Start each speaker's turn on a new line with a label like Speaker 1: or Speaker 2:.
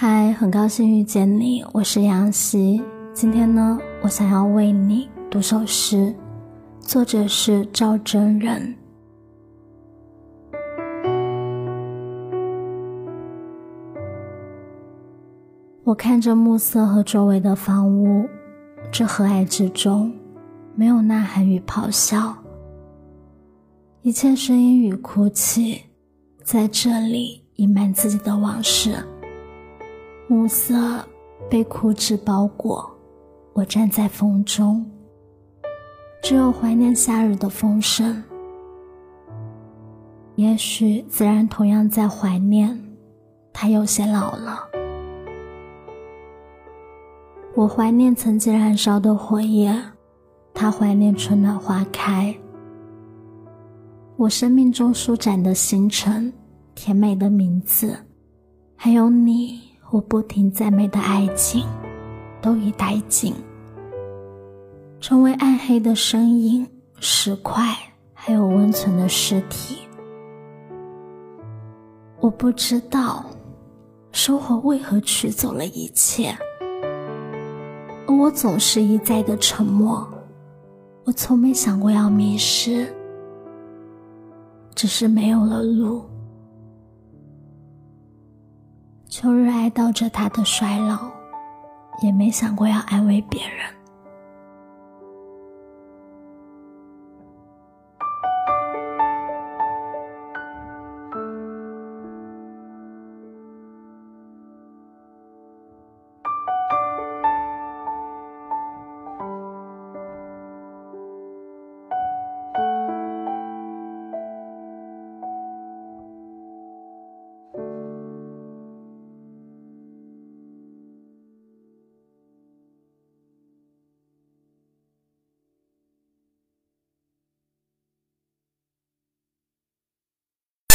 Speaker 1: 嗨很高兴遇见你，我是杨希。今天呢，我想要为你读首诗，作者是赵真人。我看着暮色和周围的房屋，这和蔼之中，没有呐喊与咆哮，一切声音与哭泣，在这里隐瞒自己的往事。暮色被枯枝包裹，我站在风中，只有怀念夏日的风声。也许自然同样在怀念，它有些老了。我怀念曾经燃烧的火焰，它怀念春暖花开。我生命中舒展的星辰，甜美的名字，还有你。我不停赞美的爱情，都已殆尽，成为暗黑的身影、石块，还有温存的尸体。我不知道，生活为何取走了一切，而我总是一再的沉默。我从没想过要迷失，只是没有了路。秋日哀悼着他的衰老，也没想过要安慰别人。